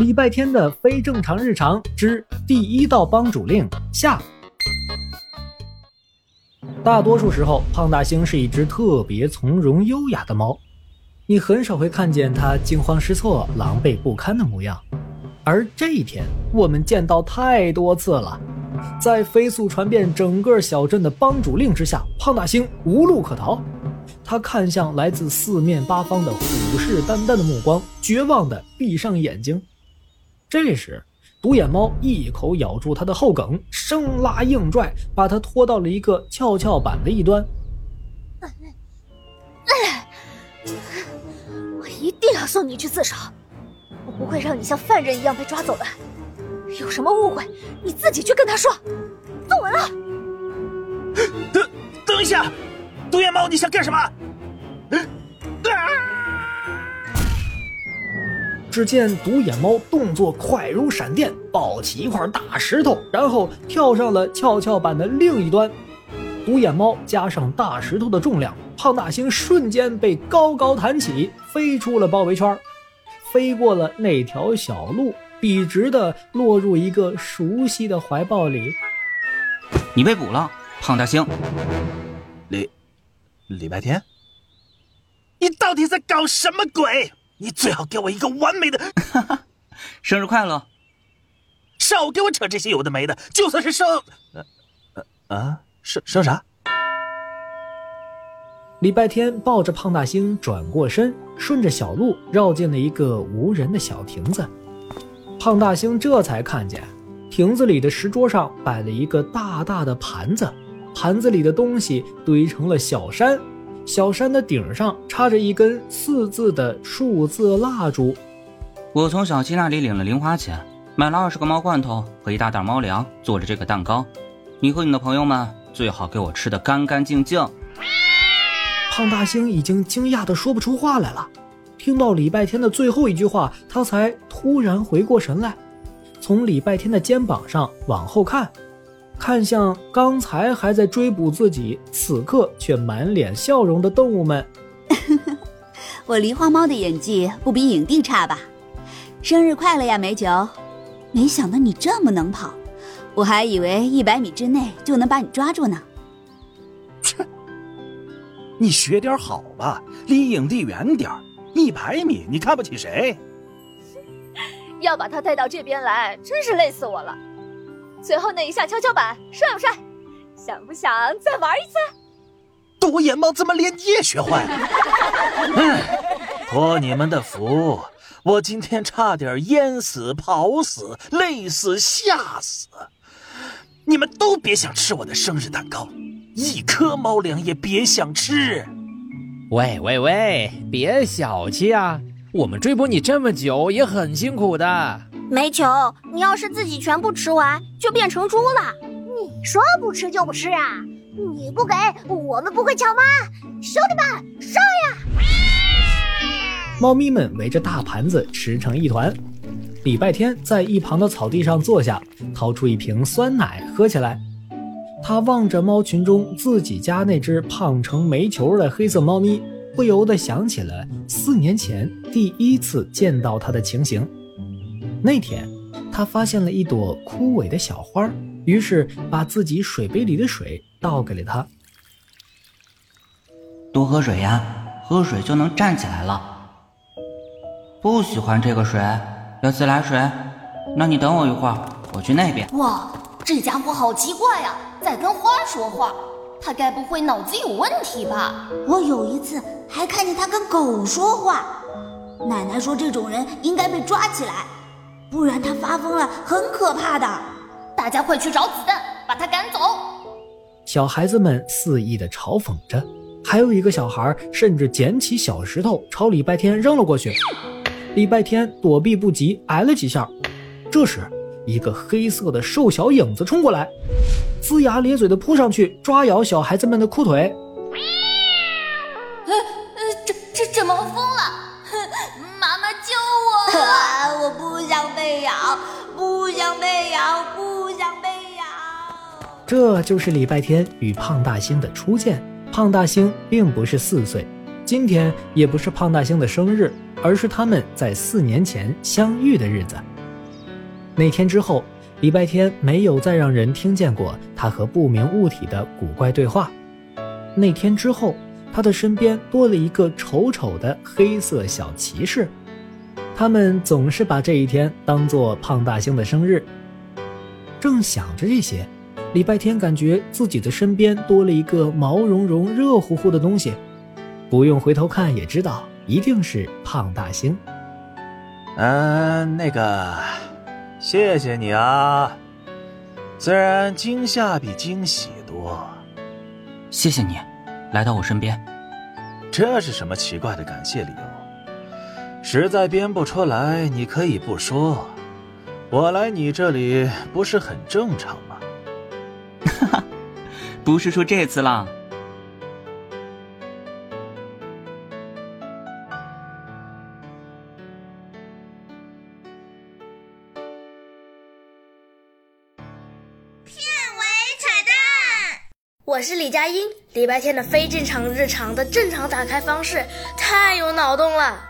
礼拜天的非正常日常之第一道帮主令下。大多数时候，胖大星是一只特别从容优雅的猫，你很少会看见它惊慌失措、狼狈不堪的模样。而这一天，我们见到太多次了。在飞速传遍整个小镇的帮主令之下，胖大星无路可逃。他看向来自四面八方的虎视眈眈的目光，绝望地闭上眼睛。这时，独眼猫一口咬住他的后梗，生拉硬拽，把他拖到了一个跷跷板的一端。我一定要送你去自首，我不会让你像犯人一样被抓走的。有什么误会，你自己去跟他说。坐稳了。等，等一下。独眼猫，你想干什么？只见独眼猫动作快如闪电，抱起一块大石头，然后跳上了跷跷板的另一端。独眼猫加上大石头的重量，胖大星瞬间被高高弹起，飞出了包围圈，飞过了那条小路，笔直的落入一个熟悉的怀抱里。你被捕了，胖大星。礼。礼拜天，你到底在搞什么鬼？你最好给我一个完美的 生日快乐！少给我扯这些有的没的，就算是生……呃呃啊，生生啥？礼拜天抱着胖大星转过身，顺着小路绕进了一个无人的小亭子。胖大星这才看见，亭子里的石桌上摆了一个大大的盘子。盘子里的东西堆成了小山，小山的顶上插着一根四字的数字蜡烛。我从小七那里领了零花钱，买了二十个猫罐头和一大袋猫粮，做了这个蛋糕。你和你的朋友们最好给我吃的干干净净。胖大星已经惊讶的说不出话来了，听到礼拜天的最后一句话，他才突然回过神来，从礼拜天的肩膀上往后看。看向刚才还在追捕自己，此刻却满脸笑容的动物们。我狸花猫的演技不比影帝差吧？生日快乐呀，美酒！没想到你这么能跑，我还以为一百米之内就能把你抓住呢。切！你学点好吧，离影帝远点一百米你看不起谁？要把他带到这边来，真是累死我了。最后那一下跷跷板帅不帅？想不想再玩一次？独眼猫怎么连你也学坏了？嗯，托你们的福，我今天差点淹死、跑死、累死、吓死。你们都别想吃我的生日蛋糕，一颗猫粮也别想吃。喂喂喂，别小气啊！我们追捕你这么久也很辛苦的。煤球，你要是自己全部吃完，就变成猪了。你说不吃就不吃啊？你不给我们不会抢吗？兄弟们，上呀！猫咪们围着大盘子吃成一团。礼拜天在一旁的草地上坐下，掏出一瓶酸奶喝起来。他望着猫群中自己家那只胖成煤球的黑色猫咪，不由得想起了四年前第一次见到它的情形。那天，他发现了一朵枯萎的小花，于是把自己水杯里的水倒给了他。多喝水呀，喝水就能站起来了。不喜欢这个水，要自来水？那你等我一会儿，我去那边。哇，这家伙好奇怪呀，在跟花说话。他该不会脑子有问题吧？我有一次还看见他跟狗说话。奶奶说这种人应该被抓起来。不然他发疯了，很可怕的。大家快去找子弹，把他赶走。小孩子们肆意的嘲讽着，还有一个小孩甚至捡起小石头朝礼拜天扔了过去。礼拜天躲避不及，挨了几下。这时，一个黑色的瘦小影子冲过来，龇牙咧嘴的扑上去抓咬小孩子们的裤腿。呃呃，这这怎么疯了！妈妈救我！我不想被咬，不想被咬，不想被咬。这就是礼拜天与胖大星的初见。胖大星并不是四岁，今天也不是胖大星的生日，而是他们在四年前相遇的日子。那天之后，礼拜天没有再让人听见过他和不明物体的古怪对话。那天之后，他的身边多了一个丑丑的黑色小骑士。他们总是把这一天当做胖大星的生日。正想着这些，礼拜天感觉自己的身边多了一个毛茸茸、热乎乎的东西，不用回头看也知道一定是胖大星。嗯，那个，谢谢你啊。虽然惊吓比惊喜多，谢谢你，来到我身边。这是什么奇怪的感谢理由？实在编不出来，你可以不说。我来你这里不是很正常吗？哈哈，不是说这次啦。我是李佳音。礼拜天的非正常日常的正常打开方式太有脑洞了。